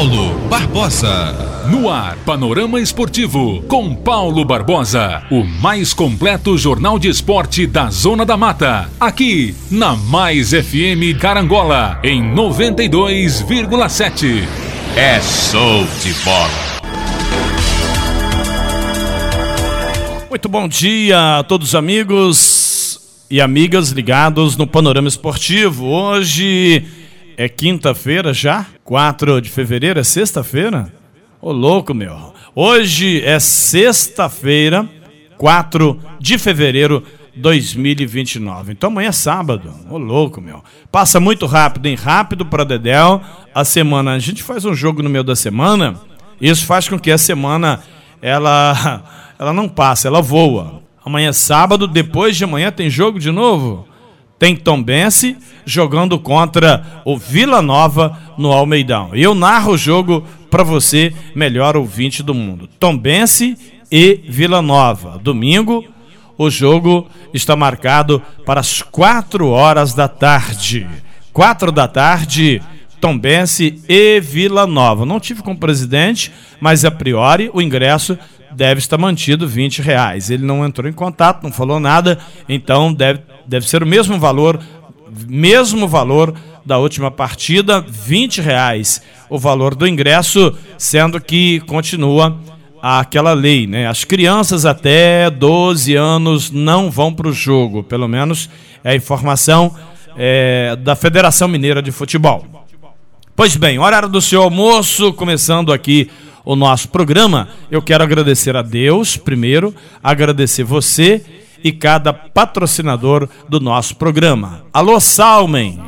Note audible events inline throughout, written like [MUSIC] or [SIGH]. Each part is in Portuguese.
Paulo Barbosa. No ar, Panorama Esportivo, com Paulo Barbosa. O mais completo jornal de esporte da Zona da Mata. Aqui, na Mais FM Carangola, em 92,7. É show de bola. Muito bom dia a todos os amigos e amigas ligados no Panorama Esportivo. Hoje é quinta-feira já? 4 de fevereiro? É sexta-feira? Ô louco, meu. Hoje é sexta-feira, 4 de fevereiro 2029. Então amanhã é sábado. Ô louco, meu. Passa muito rápido, hein? Rápido para Dedel. A semana, a gente faz um jogo no meio da semana. Isso faz com que a semana ela [LAUGHS] ela não passa, ela voa. Amanhã é sábado, depois de amanhã tem jogo de novo tem Tombense jogando contra o Vila Nova no Almeidão. Eu narro o jogo para você, melhor ouvinte do mundo. Tombense e Vila Nova. Domingo, o jogo está marcado para as 4 horas da tarde. 4 da tarde, Tombense e Vila Nova. Não tive com o presidente, mas a priori o ingresso deve estar mantido 20 reais. Ele não entrou em contato, não falou nada, então deve, deve ser o mesmo valor, mesmo valor da última partida, 20 reais o valor do ingresso, sendo que continua aquela lei, né? As crianças até 12 anos não vão para o jogo, pelo menos é a informação é, da Federação Mineira de Futebol. Pois bem, horário do seu almoço, começando aqui o nosso programa, eu quero agradecer a Deus, primeiro, agradecer você e cada patrocinador do nosso programa. Alô, Salmen,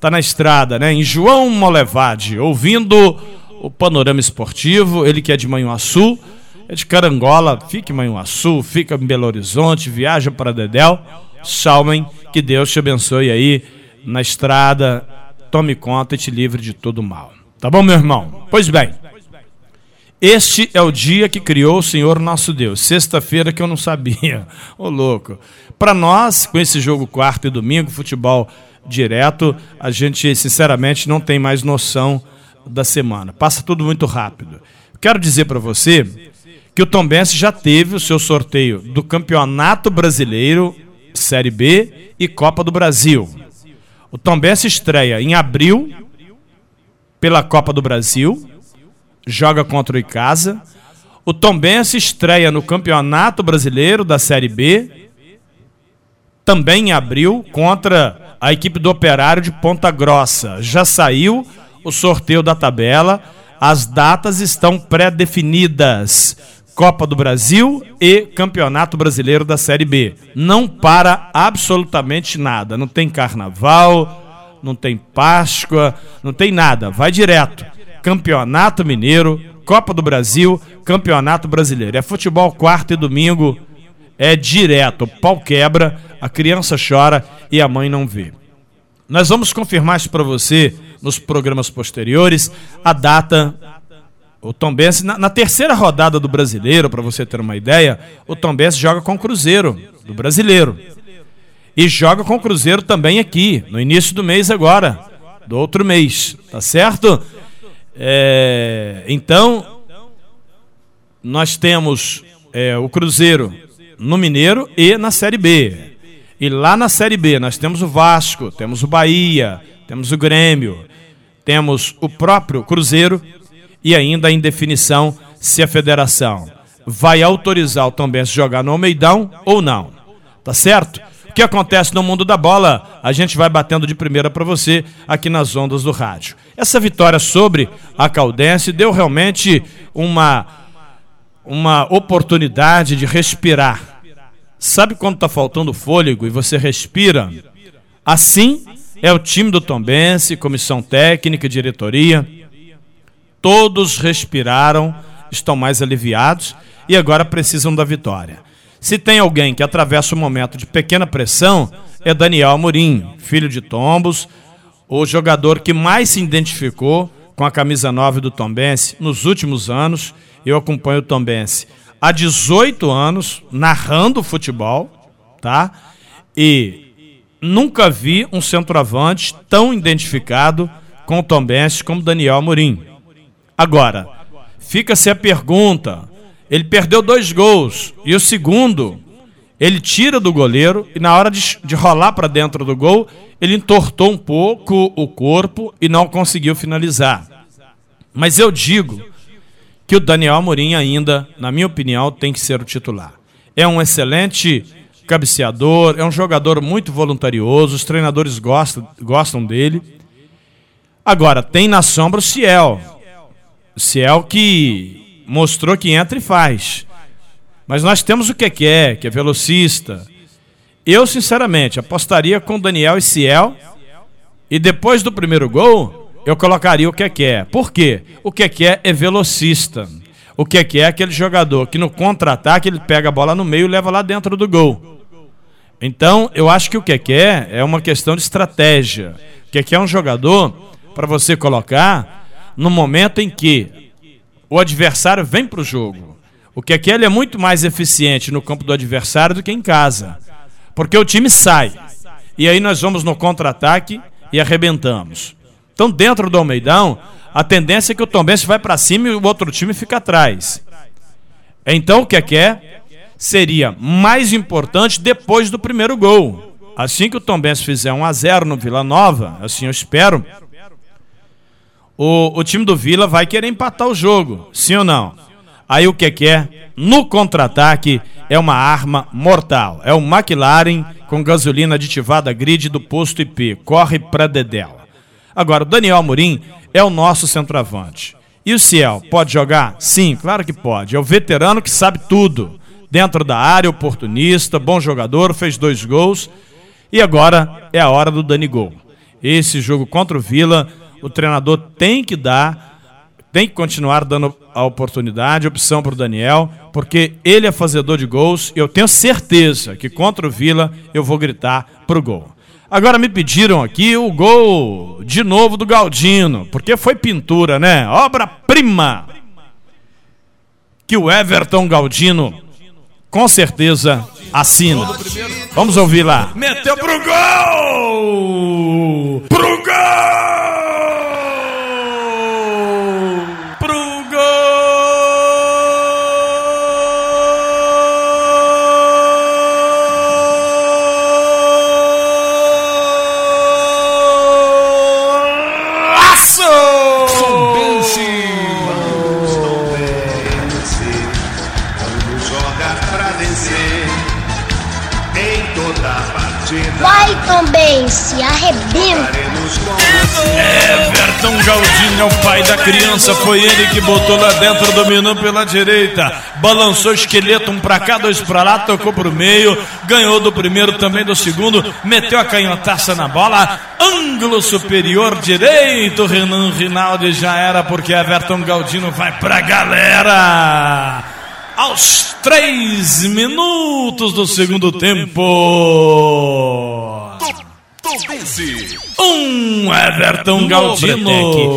tá na estrada, né? Em João Molevade, ouvindo o Panorama Esportivo, ele que é de Manhuaçu, é de Carangola, fica em Manhuaçu, fica em Belo Horizonte, viaja para Dedéu. Salmen, que Deus te abençoe aí na estrada, tome conta e te livre de todo mal. Tá bom, meu irmão? Pois bem, este é o dia que criou o Senhor nosso Deus. Sexta-feira que eu não sabia. [LAUGHS] Ô oh, louco. Para nós, com esse jogo quarto e domingo, futebol direto, a gente sinceramente não tem mais noção da semana. Passa tudo muito rápido. Quero dizer para você que o Tombense já teve o seu sorteio do Campeonato Brasileiro Série B e Copa do Brasil. O Tombense estreia em abril pela Copa do Brasil joga contra o Icasa. O Tombense estreia no Campeonato Brasileiro da Série B, também em abril, contra a equipe do Operário de Ponta Grossa. Já saiu o sorteio da tabela, as datas estão pré-definidas. Copa do Brasil e Campeonato Brasileiro da Série B. Não para absolutamente nada. Não tem carnaval, não tem Páscoa, não tem nada. Vai direto. Campeonato Mineiro, Copa do Brasil, Campeonato Brasileiro. É futebol quarto e domingo, é direto. Pau quebra, a criança chora e a mãe não vê. Nós vamos confirmar isso para você nos programas posteriores, a data. O Tombense, na, na terceira rodada do Brasileiro, para você ter uma ideia, o Tombense joga com o Cruzeiro, do Brasileiro. E joga com o Cruzeiro também aqui, no início do mês agora, do outro mês, tá certo? É, então, nós temos é, o Cruzeiro no Mineiro e na Série B. E lá na Série B nós temos o Vasco, temos o Bahia, temos o Grêmio, temos o próprio Cruzeiro e ainda em definição se a federação vai autorizar o Tombense jogar no Almeidão ou não. Tá certo? Que acontece no mundo da bola, a gente vai batendo de primeira para você aqui nas ondas do rádio. Essa vitória sobre a Caldense deu realmente uma, uma oportunidade de respirar. Sabe quando está faltando fôlego e você respira? Assim é o time do Tombense, comissão técnica, diretoria. Todos respiraram, estão mais aliviados e agora precisam da vitória. Se tem alguém que atravessa um momento de pequena pressão, é Daniel Amorim, filho de Tombos, o jogador que mais se identificou com a camisa 9 do Tombense nos últimos anos. Eu acompanho o Tombense há 18 anos, narrando futebol, tá? E nunca vi um centroavante tão identificado com o Tombense como Daniel Amorim. Agora, fica-se a pergunta: ele perdeu dois gols e o segundo ele tira do goleiro e na hora de, de rolar para dentro do gol, ele entortou um pouco o corpo e não conseguiu finalizar. Mas eu digo que o Daniel Amorim ainda, na minha opinião, tem que ser o titular. É um excelente cabeceador, é um jogador muito voluntarioso, os treinadores gostam, gostam dele. Agora, tem na sombra o Ciel. O Ciel que mostrou que entra e faz. Mas nós temos o que é, que é velocista. Eu, sinceramente, apostaria com Daniel e Ciel. E depois do primeiro gol, eu colocaria o que é. Por quê? O que é é velocista. O que é aquele jogador que no contra-ataque ele pega a bola no meio e leva lá dentro do gol. Então, eu acho que o que é é uma questão de estratégia. O que é um jogador para você colocar no momento em que o adversário vem para o jogo. O que aquele é muito mais eficiente no campo do adversário do que em casa. Porque o time sai. E aí nós vamos no contra-ataque e arrebentamos. Então, dentro do Almeidão, a tendência é que o Tombense vai para cima e o outro time fica atrás. Então, o que é que é? Seria mais importante depois do primeiro gol. Assim que o Tombense fizer 1 a 0 no Vila Nova, assim eu espero, o, o time do Vila vai querer empatar o jogo, sim ou não? Aí o que, que é? No contra-ataque é uma arma mortal. É o McLaren com gasolina aditivada grid do posto IP. Corre para Dedela. Agora, o Daniel Amorim é o nosso centroavante. E o Ciel, pode jogar? Sim, claro que pode. É o veterano que sabe tudo. Dentro da área, oportunista, bom jogador, fez dois gols. E agora é a hora do Dani Gol. Esse jogo contra o Vila, o treinador tem que dar tem que continuar dando a oportunidade, opção para o Daniel, porque ele é fazedor de gols e eu tenho certeza que contra o Vila eu vou gritar pro gol. Agora me pediram aqui o gol de novo do Galdino, porque foi pintura, né? Obra-prima! Que o Everton Galdino com certeza assina. Vamos ouvir lá. Meteu pro gol! Pro gol! Everton Galdinho é o pai da criança, foi ele que botou lá dentro, dominou pela direita, balançou esqueleto, um pra cá, dois pra lá, tocou pro meio, ganhou do primeiro, também do segundo, meteu a canhotaça na bola, ângulo superior direito, Renan Rinaldi já era, porque Everton Galdino vai pra galera. Aos três minutos do segundo tempo. Um Everton Galdino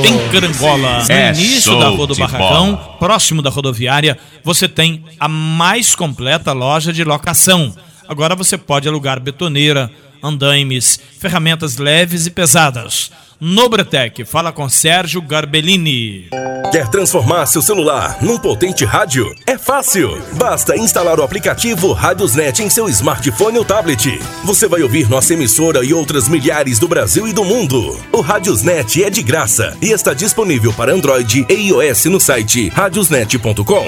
em Carangola. No é início da Rua do Barracão, bola. próximo da rodoviária, você tem a mais completa loja de locação. Agora você pode alugar betoneira, andaimes, ferramentas leves e pesadas Nobretec, fala com Sérgio Garbellini. Quer transformar seu celular num potente rádio? É fácil. Basta instalar o aplicativo Radiosnet em seu smartphone ou tablet. Você vai ouvir nossa emissora e outras milhares do Brasil e do mundo. O Radiosnet é de graça e está disponível para Android e iOS no site radiosnet.com.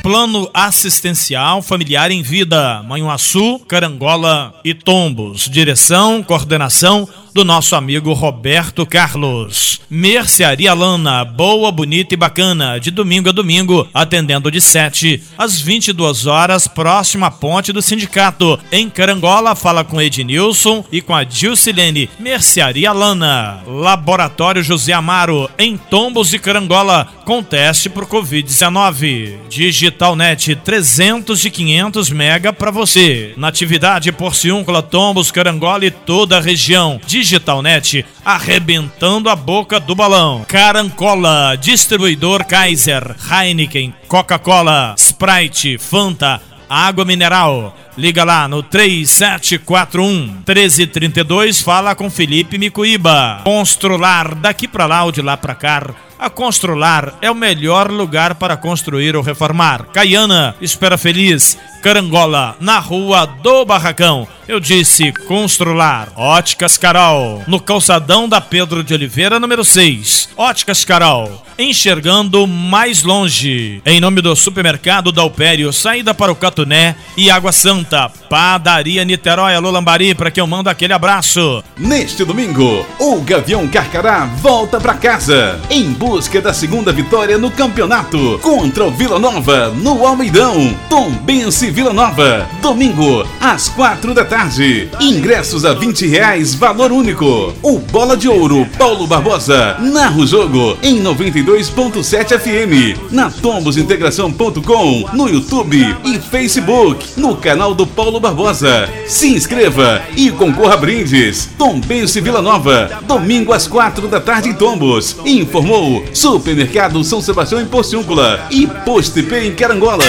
Plano Assistencial Familiar em Vida, Manhuaçu, Carangola e Tombos. Direção, coordenação do nosso amigo Roberto Carlos. Mercearia Lana, boa, bonita e bacana, de domingo a domingo, atendendo de 7 às 22 horas, próxima ponte do sindicato. Em Carangola, fala com Ednilson e com a Dilcilene. Mercearia Lana, Laboratório José Amaro, em Tombos e Carangola, com teste por Covid-19. Digitalnet 300 e 500 mega para você. Natividade Porciúncula, Tombos, Carangola e toda a região. Digitalnet arrebentando a boca do balão. Carancola, distribuidor Kaiser, Heineken, Coca-Cola, Sprite, Fanta, água mineral. Liga lá no 3741 1332, fala com Felipe Micuíba. Constrular daqui para lá ou de lá para cá A Constrular é o melhor lugar para construir ou reformar. Caiana, Espera Feliz, Carangola, na Rua do Barracão. Eu disse Constrular. Óticas Carol, no calçadão da Pedro de Oliveira, número 6. Óticas Carol, enxergando mais longe. Em nome do supermercado Dalpério, saída para o Catuné e Água Santa. Padaria Niterói, Alô Lambari, para quem eu mando aquele abraço. Neste domingo, o Gavião Carcará volta para casa em busca da segunda vitória no campeonato contra o Vila Nova no Almeidão. Tom Bense Vila Nova, domingo às quatro da tarde. Ingressos a 20 reais, valor único. O Bola de Ouro Paulo Barbosa narra o jogo em 92.7 FM, na tombosintegração.com, no YouTube e Facebook, no canal do Paulo Barbosa. Se inscreva e concorra a brindes. Tom Bense Vila Nova, domingo às quatro da tarde em Tombos. Informou Supermercado São Sebastião em Porciúncula e Postepê em Carangola.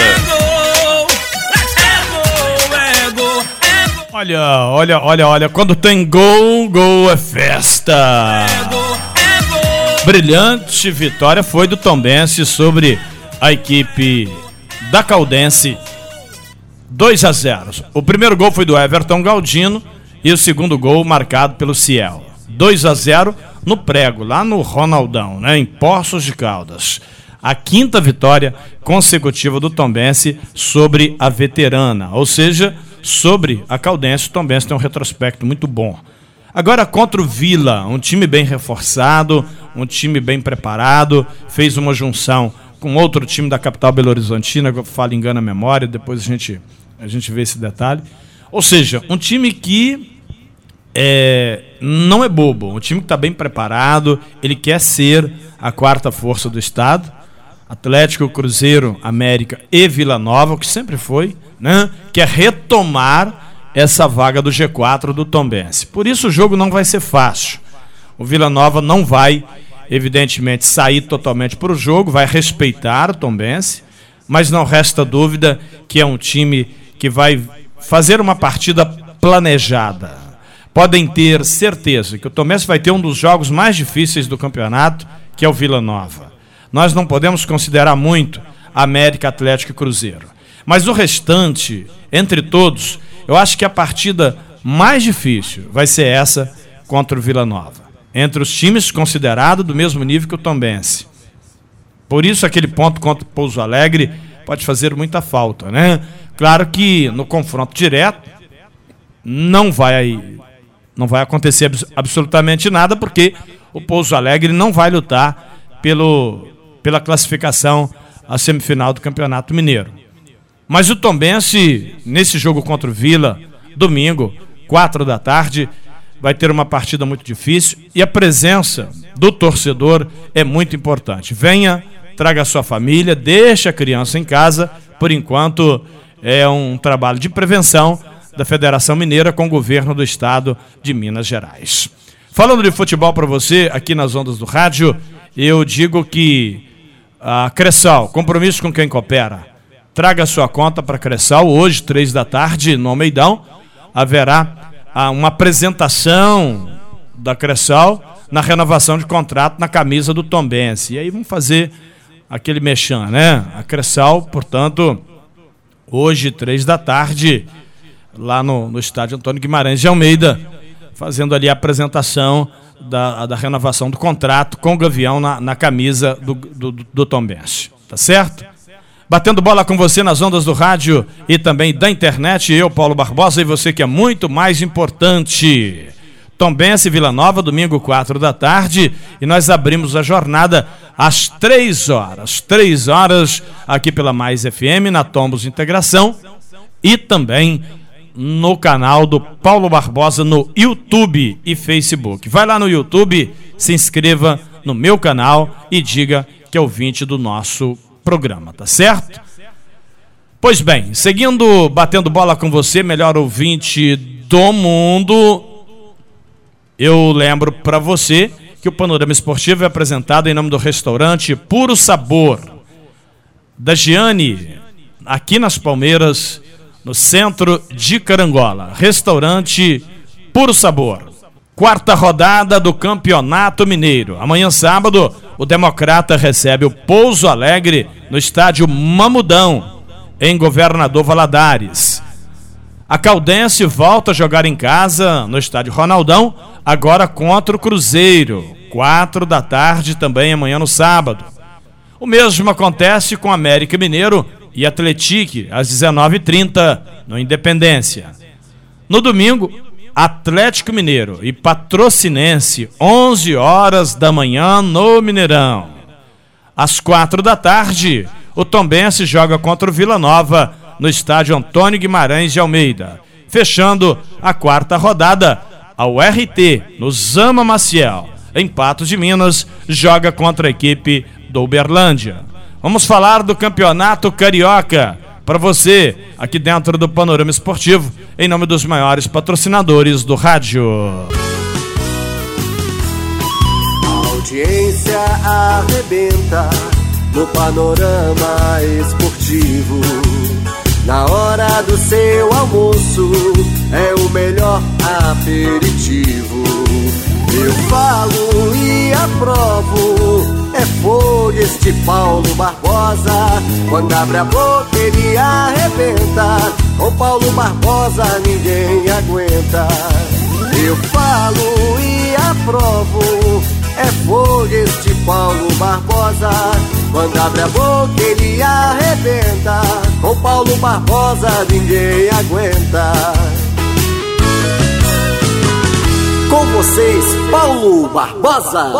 Olha, olha, olha, olha, quando tem gol, gol é festa. Brilhante vitória foi do Tombense sobre a equipe da Caldense. 2 a 0. O primeiro gol foi do Everton Galdino e o segundo gol marcado pelo Ciel. 2 a 0 no prego, lá no Ronaldão, né, em Poços de Caldas. A quinta vitória consecutiva do Tombense sobre a veterana, ou seja, sobre a Caldense. O Tombense tem um retrospecto muito bom. Agora contra o Vila, um time bem reforçado, um time bem preparado, fez uma junção com outro time da capital Belo Horizontina, que eu falo engano a memória, depois a gente, a gente vê esse detalhe. Ou seja, um time que é, não é bobo, um time que está bem preparado, ele quer ser a quarta força do estado. Atlético, Cruzeiro, América e Vila Nova, que sempre foi, né? Quer retomar essa vaga do G4 do Tombense. Por isso o jogo não vai ser fácil. O Vila Nova não vai, evidentemente, sair totalmente para o jogo, vai respeitar o Tombense, mas não resta dúvida que é um time que vai fazer uma partida planejada podem ter certeza que o Tomés vai ter um dos jogos mais difíceis do campeonato, que é o Vila Nova. Nós não podemos considerar muito América, Atlético e Cruzeiro. Mas o restante, entre todos, eu acho que a partida mais difícil vai ser essa contra o Vila Nova. Entre os times considerados do mesmo nível que o Tombense. Por isso aquele ponto contra o Pouso Alegre pode fazer muita falta, né? Claro que no confronto direto não vai não vai acontecer absolutamente nada, porque o Pouso Alegre não vai lutar pelo, pela classificação à semifinal do Campeonato Mineiro. Mas o Tombense, nesse jogo contra o Vila, domingo, quatro da tarde, vai ter uma partida muito difícil e a presença do torcedor é muito importante. Venha, traga a sua família, deixe a criança em casa, por enquanto é um trabalho de prevenção da Federação Mineira com o governo do estado de Minas Gerais. Falando de futebol para você, aqui nas ondas do rádio, eu digo que a Cressal, compromisso com quem coopera, traga sua conta para Cressal hoje, três da tarde, no Almeidão, haverá ah, uma apresentação da Cressal na renovação de contrato na camisa do Tombense. E aí vamos fazer aquele mexão, né? A Cressal, portanto, hoje, três da tarde, lá no, no estádio Antônio Guimarães de Almeida, fazendo ali a apresentação da, da renovação do contrato com o Gavião na, na camisa do, do, do Tom Benz. Tá certo? Batendo bola com você nas ondas do rádio e também da internet, eu, Paulo Barbosa, e você que é muito mais importante. Tom Bense Vila Nova, domingo 4 da tarde, e nós abrimos a jornada às 3 horas. 3 horas aqui pela Mais FM, na Tombos Integração, e também no canal do Paulo Barbosa no YouTube e Facebook. Vai lá no YouTube, se inscreva no meu canal e diga que é ouvinte do nosso programa, tá certo? Pois bem, seguindo batendo bola com você, melhor ouvinte do mundo, eu lembro para você que o Panorama Esportivo é apresentado em nome do restaurante Puro Sabor da Giane, aqui nas Palmeiras no centro de Carangola. Restaurante Puro Sabor. Quarta rodada do Campeonato Mineiro. Amanhã, sábado, o Democrata recebe o Pouso Alegre no estádio Mamudão, em Governador Valadares. A Caldense volta a jogar em casa no estádio Ronaldão, agora contra o Cruzeiro, quatro da tarde também amanhã no sábado. O mesmo acontece com América Mineiro e Atletique às 19h30 no Independência. No domingo, Atlético Mineiro e Patrocinense, 11 horas da manhã no Mineirão. Às quatro da tarde, o Tombense joga contra o Vila Nova no estádio Antônio Guimarães de Almeida. Fechando a quarta rodada, ao RT, no Zama Maciel, em Patos de Minas, joga contra a equipe do Uberlândia. Vamos falar do Campeonato Carioca para você, aqui dentro do Panorama Esportivo, em nome dos maiores patrocinadores do rádio. A audiência arrebenta no Panorama Esportivo. Na hora do seu almoço é o melhor aperitivo. Eu falo e aprovo, é fogo este Paulo Barbosa. Quando abre a boca ele arrebenta, com Paulo Barbosa ninguém aguenta. Eu falo e aprovo, é fogo este Paulo Barbosa. Quando abre a boca ele arrebenta. Com Paulo Barbosa ninguém aguenta. Com vocês, Paulo Barbosa.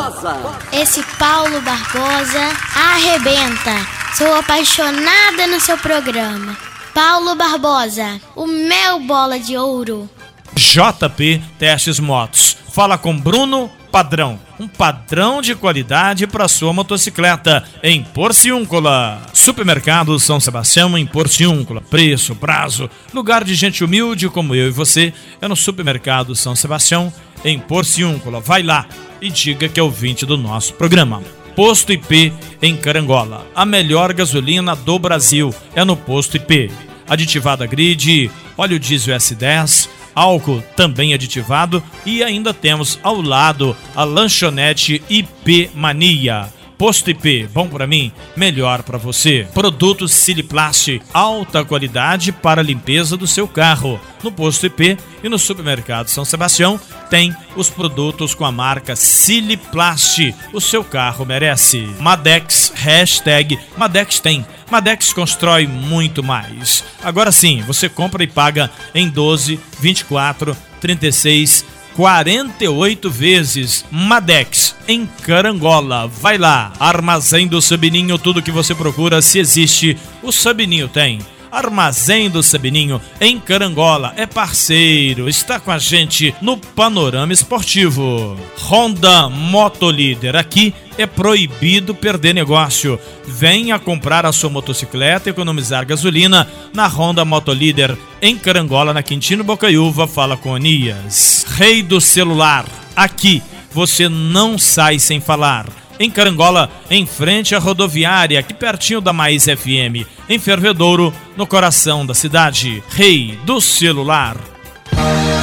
Esse Paulo Barbosa arrebenta. Sou apaixonada no seu programa. Paulo Barbosa, o meu bola de ouro. JP Testes Motos. Fala com Bruno Padrão. Um padrão de qualidade para sua motocicleta em Porciúncula. Supermercado São Sebastião em Porciúncula. Preço, prazo, lugar de gente humilde como eu e você é no Supermercado São Sebastião em Porciúncula. Vai lá e diga que é ouvinte do nosso programa. Posto IP em Carangola. A melhor gasolina do Brasil é no Posto IP. Aditivada grid, óleo diesel S10, álcool também aditivado e ainda temos ao lado a lanchonete IP Mania. Posto IP, bom para mim, melhor para você. Produtos Siliplast, alta qualidade para a limpeza do seu carro. No Posto IP e no Supermercado São Sebastião tem os produtos com a marca Siliplast. O seu carro merece. Madex, hashtag Madex tem. Madex constrói muito mais. Agora sim, você compra e paga em 12, 24, 36 48 vezes. Madex, em Carangola. Vai lá, Armazém do Sabininho, tudo que você procura, se existe, o Sabininho tem. Armazém do Sabininho, em Carangola, é parceiro, está com a gente no Panorama Esportivo. Honda Motolíder, aqui é proibido perder negócio. Venha comprar a sua motocicleta e economizar gasolina na Honda Motolíder, em Carangola, na Quintino Bocaiúva, fala com Anias. Rei do celular, aqui você não sai sem falar em Carangola, em frente à rodoviária, aqui pertinho da Mais FM, em Fervedouro, no coração da cidade. Rei do celular.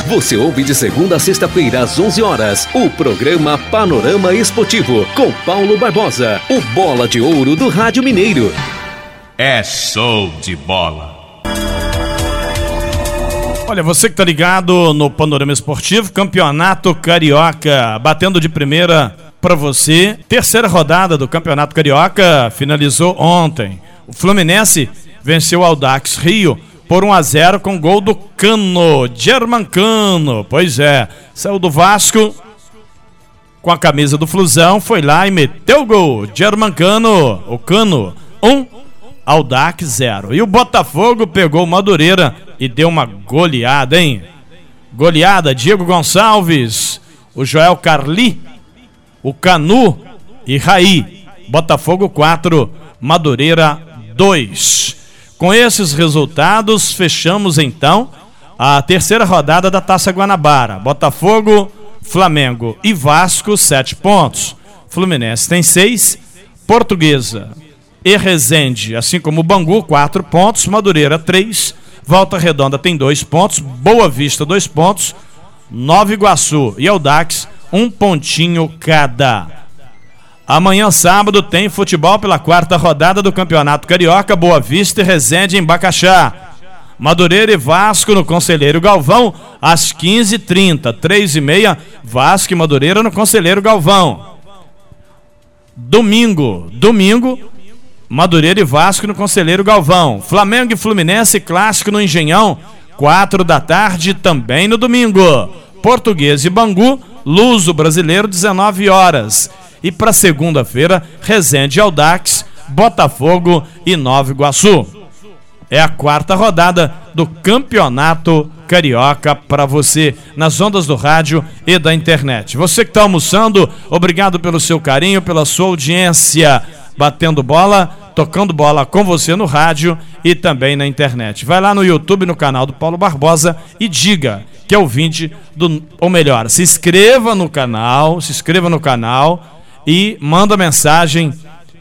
Você ouve de segunda a sexta-feira às 11 horas o programa Panorama Esportivo com Paulo Barbosa, o bola de ouro do Rádio Mineiro. É show de bola. Olha, você que tá ligado no Panorama Esportivo, Campeonato Carioca, batendo de primeira para você. Terceira rodada do Campeonato Carioca finalizou ontem. O Fluminense venceu o Aldax Rio por 1 a 0 com gol do Cano, Germancano. Pois é, saiu do Vasco com a camisa do Flusão, foi lá e meteu o gol. Germancano, o Cano, 1 um, Aldax 0. E o Botafogo pegou o Madureira e deu uma goleada, hein? Goleada, Diego Gonçalves, o Joel Carli o Canu e Raí. Botafogo 4, Madureira 2. Com esses resultados, fechamos então a terceira rodada da Taça Guanabara. Botafogo, Flamengo e Vasco, 7 pontos. Fluminense tem 6. Portuguesa e Resende, assim como Bangu, 4 pontos. Madureira, 3. Volta Redonda tem 2 pontos. Boa Vista, 2 pontos. Nova Iguaçu e Aldax, um pontinho cada. Amanhã, sábado, tem futebol pela quarta rodada do Campeonato Carioca, Boa Vista e Resende em Bacaxá. Madureira e Vasco no Conselheiro Galvão, às 15h30. 3 e meia, Vasco e Madureira no Conselheiro Galvão. Domingo, domingo, Madureira e Vasco no Conselheiro Galvão. Flamengo e Fluminense, clássico no Engenhão, 4 da tarde, também no domingo. Português e Bangu, Luso Brasileiro, 19 horas. E para segunda-feira, Resende Aldax, Botafogo e Nova Iguaçu. É a quarta rodada do Campeonato Carioca para você nas ondas do rádio e da internet. Você que está almoçando, obrigado pelo seu carinho, pela sua audiência. Batendo bola, tocando bola com você no rádio e também na internet. Vai lá no YouTube, no canal do Paulo Barbosa e diga que é ouvinte do. Ou melhor, se inscreva no canal, se inscreva no canal e manda mensagem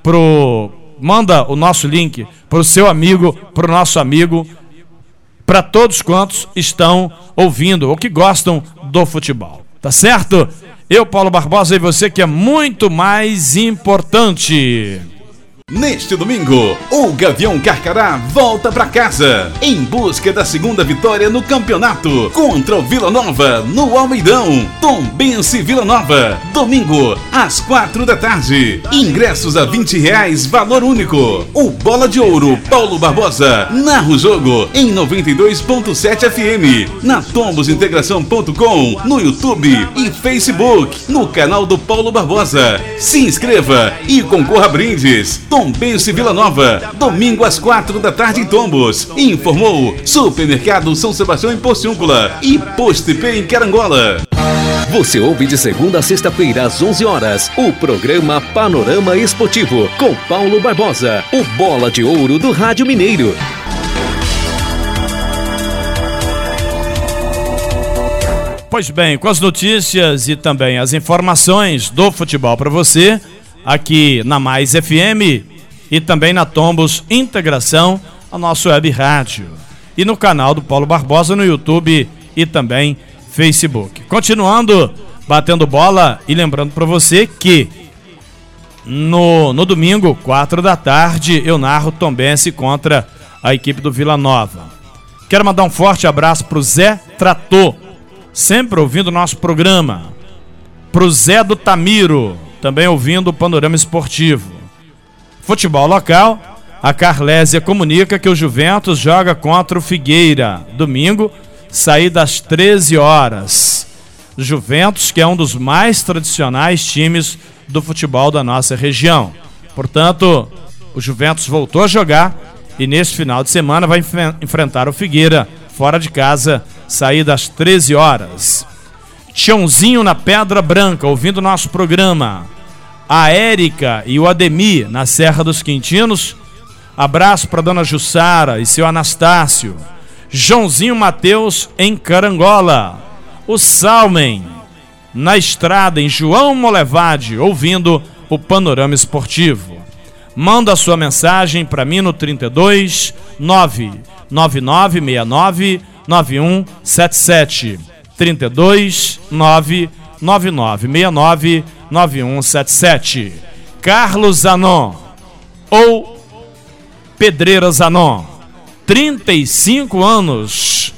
pro manda o nosso link pro seu amigo, pro nosso amigo, para todos quantos estão ouvindo ou que gostam do futebol. Tá certo? Eu, Paulo Barbosa, e você que é muito mais importante. Neste domingo, o Gavião Carcará volta para casa em busca da segunda vitória no campeonato contra o Vila Nova no Almeidão. Tom Bense Vila Nova, domingo às quatro da tarde. Ingressos a 20 reais, valor único. O Bola de Ouro Paulo Barbosa narra o jogo em 92.7 FM na tombosintegração.com no YouTube e Facebook no canal do Paulo Barbosa. Se inscreva e concorra a brindes. Tom Tombense Vila Nova, domingo às quatro da tarde em Tombos. Informou Supermercado São Sebastião em Porciúncula e Postepê em Carangola. Você ouve de segunda a sexta-feira às 11 horas o programa Panorama Esportivo com Paulo Barbosa, o bola de ouro do Rádio Mineiro. Pois bem, com as notícias e também as informações do futebol para você, aqui na Mais FM, e também na Tombos Integração, a nossa web rádio. E no canal do Paulo Barbosa no YouTube e também Facebook. Continuando batendo bola e lembrando para você que no, no domingo, 4 da tarde, eu narro Tombense contra a equipe do Vila Nova. Quero mandar um forte abraço pro Zé Trator, sempre ouvindo o nosso programa. Pro Zé do Tamiro, também ouvindo o Panorama Esportivo. Futebol local, a Carlésia comunica que o Juventus joga contra o Figueira, domingo, saída às 13 horas. Juventus, que é um dos mais tradicionais times do futebol da nossa região. Portanto, o Juventus voltou a jogar e neste final de semana vai enfrentar o Figueira fora de casa, saída às 13 horas. Tiãozinho na Pedra Branca, ouvindo nosso programa a Érica e o Ademir na Serra dos Quintinos. Abraço para dona Jussara e seu Anastácio. Joãozinho Mateus em Carangola. O Salmen na estrada em João Molevade, ouvindo o panorama esportivo. Manda sua mensagem para mim no 32 99969 9177. 32 99969 9177. Carlos Zanon ou Pedreira Zanon. 35 anos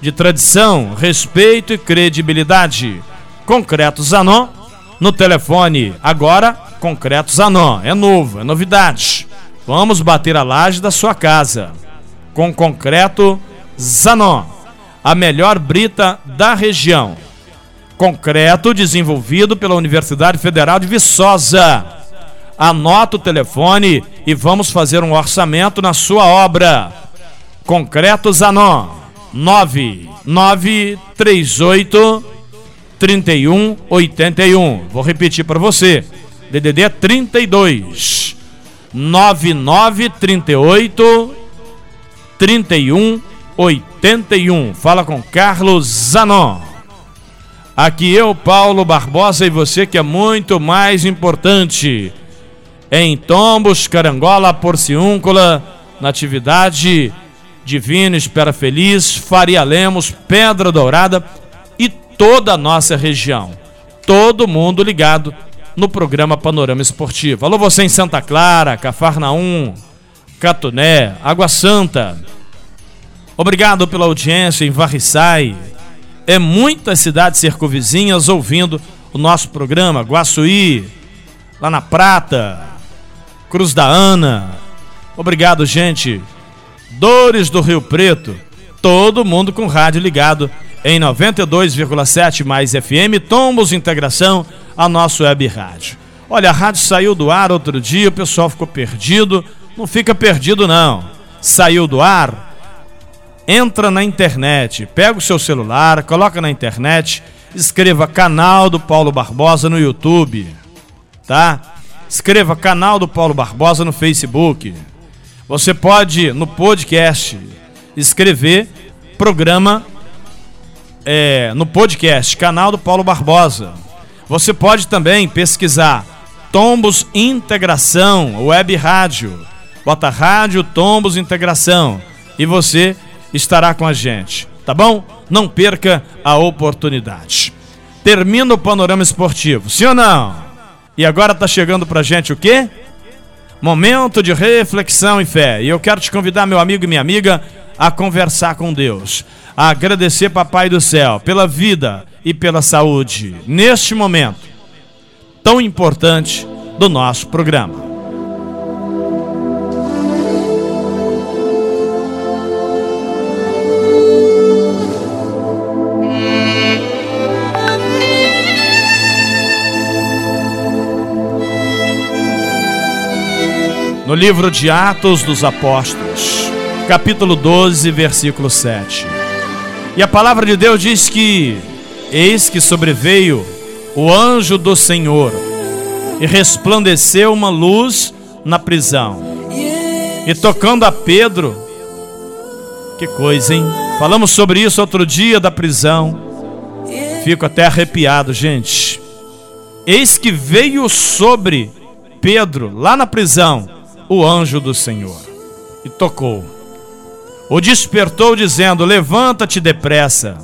de tradição, respeito e credibilidade. Concreto Zanon no telefone. Agora, Concreto Zanon. É novo, é novidade. Vamos bater a laje da sua casa. Com Concreto Zanon. A melhor brita da região concreto desenvolvido pela Universidade Federal de Viçosa. Anota o telefone e vamos fazer um orçamento na sua obra. Concreto Zanon 9938 3181. Vou repetir para você. DDD 32 9938 3181. Fala com Carlos Zanon. Aqui eu, Paulo Barbosa, e você que é muito mais importante. Em Tombos, Carangola, Porciúncula, Natividade, Divino, Espera Feliz, Faria Lemos, Pedra Dourada e toda a nossa região. Todo mundo ligado no programa Panorama Esportivo. Alô, você em Santa Clara, Cafarnaum, Catuné, Água Santa. Obrigado pela audiência em Varriçai. É muitas cidades circunvizinhas ouvindo o nosso programa. Guaçuí, lá na Prata, Cruz da Ana. Obrigado, gente. Dores do Rio Preto. Todo mundo com rádio ligado em 92,7 mais FM, Tombos Integração, a nossa web rádio. Olha, a rádio saiu do ar outro dia, o pessoal ficou perdido. Não fica perdido, não. Saiu do ar, entra na internet, pega o seu celular, coloca na internet, escreva canal do Paulo Barbosa no YouTube, tá? Escreva canal do Paulo Barbosa no Facebook. Você pode, no podcast, escrever programa é, no podcast, canal do Paulo Barbosa. Você pode também pesquisar Tombos Integração, web rádio. Bota rádio Tombos Integração e você estará com a gente, tá bom? Não perca a oportunidade. Termina o panorama esportivo, sim ou não? E agora tá chegando pra gente o quê? Momento de reflexão e fé. E eu quero te convidar, meu amigo e minha amiga, a conversar com Deus, a agradecer Papai do céu pela vida e pela saúde neste momento tão importante do nosso programa. No livro de Atos dos Apóstolos, capítulo 12, versículo 7. E a palavra de Deus diz que: Eis que sobreveio o anjo do Senhor e resplandeceu uma luz na prisão. E tocando a Pedro, que coisa, hein? Falamos sobre isso outro dia da prisão. Fico até arrepiado, gente. Eis que veio sobre Pedro, lá na prisão, o anjo do Senhor e tocou. O despertou, dizendo: Levanta-te depressa.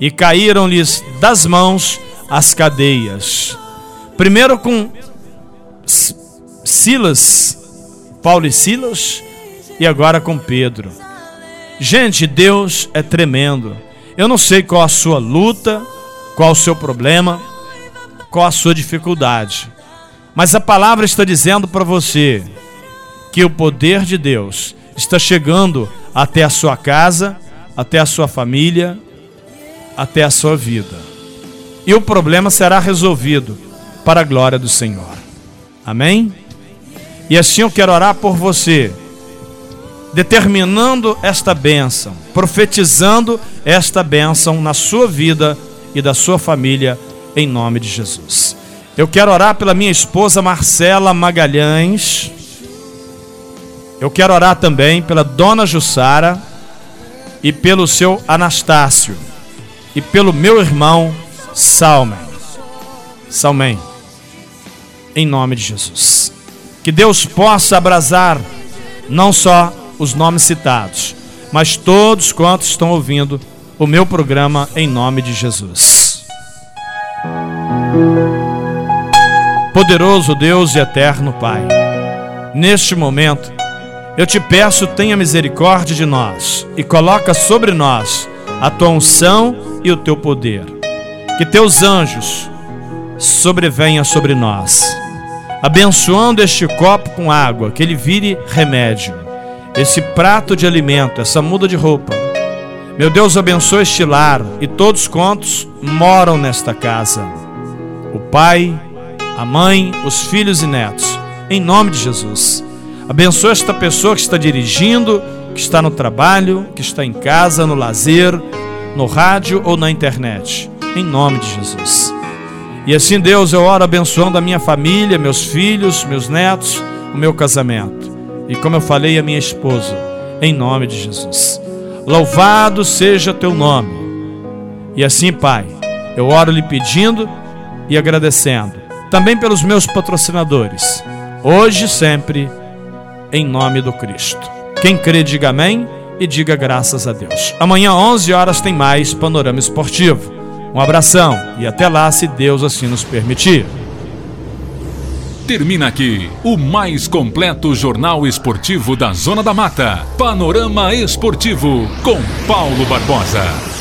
E caíram-lhes das mãos as cadeias. Primeiro com Silas, Paulo e Silas, e agora com Pedro. Gente, Deus é tremendo. Eu não sei qual a sua luta, qual o seu problema, qual a sua dificuldade. Mas a palavra está dizendo para você que o poder de Deus está chegando até a sua casa, até a sua família, até a sua vida. E o problema será resolvido para a glória do Senhor. Amém? E assim eu quero orar por você, determinando esta bênção, profetizando esta bênção na sua vida e da sua família, em nome de Jesus. Eu quero orar pela minha esposa Marcela Magalhães. Eu quero orar também pela dona Jussara e pelo seu Anastácio e pelo meu irmão Salmen. Salmen. Em nome de Jesus. Que Deus possa abrasar não só os nomes citados, mas todos quantos estão ouvindo o meu programa em nome de Jesus. Poderoso Deus e eterno Pai, neste momento, eu te peço, tenha misericórdia de nós e coloca sobre nós a tua unção e o teu poder. Que teus anjos sobrevenham sobre nós, abençoando este copo com água, que ele vire remédio, esse prato de alimento, essa muda de roupa. Meu Deus, abençoe este lar e todos quantos moram nesta casa. O Pai, a mãe, os filhos e netos. Em nome de Jesus. Abençoa esta pessoa que está dirigindo, que está no trabalho, que está em casa, no lazer, no rádio ou na internet. Em nome de Jesus. E assim, Deus, eu oro abençoando a minha família, meus filhos, meus netos, o meu casamento. E como eu falei, a minha esposa. Em nome de Jesus. Louvado seja teu nome. E assim, Pai, eu oro lhe pedindo e agradecendo também pelos meus patrocinadores, hoje e sempre, em nome do Cristo. Quem crê, diga amém e diga graças a Deus. Amanhã, 11 horas, tem mais Panorama Esportivo. Um abração e até lá, se Deus assim nos permitir. Termina aqui o mais completo jornal esportivo da Zona da Mata. Panorama Esportivo com Paulo Barbosa.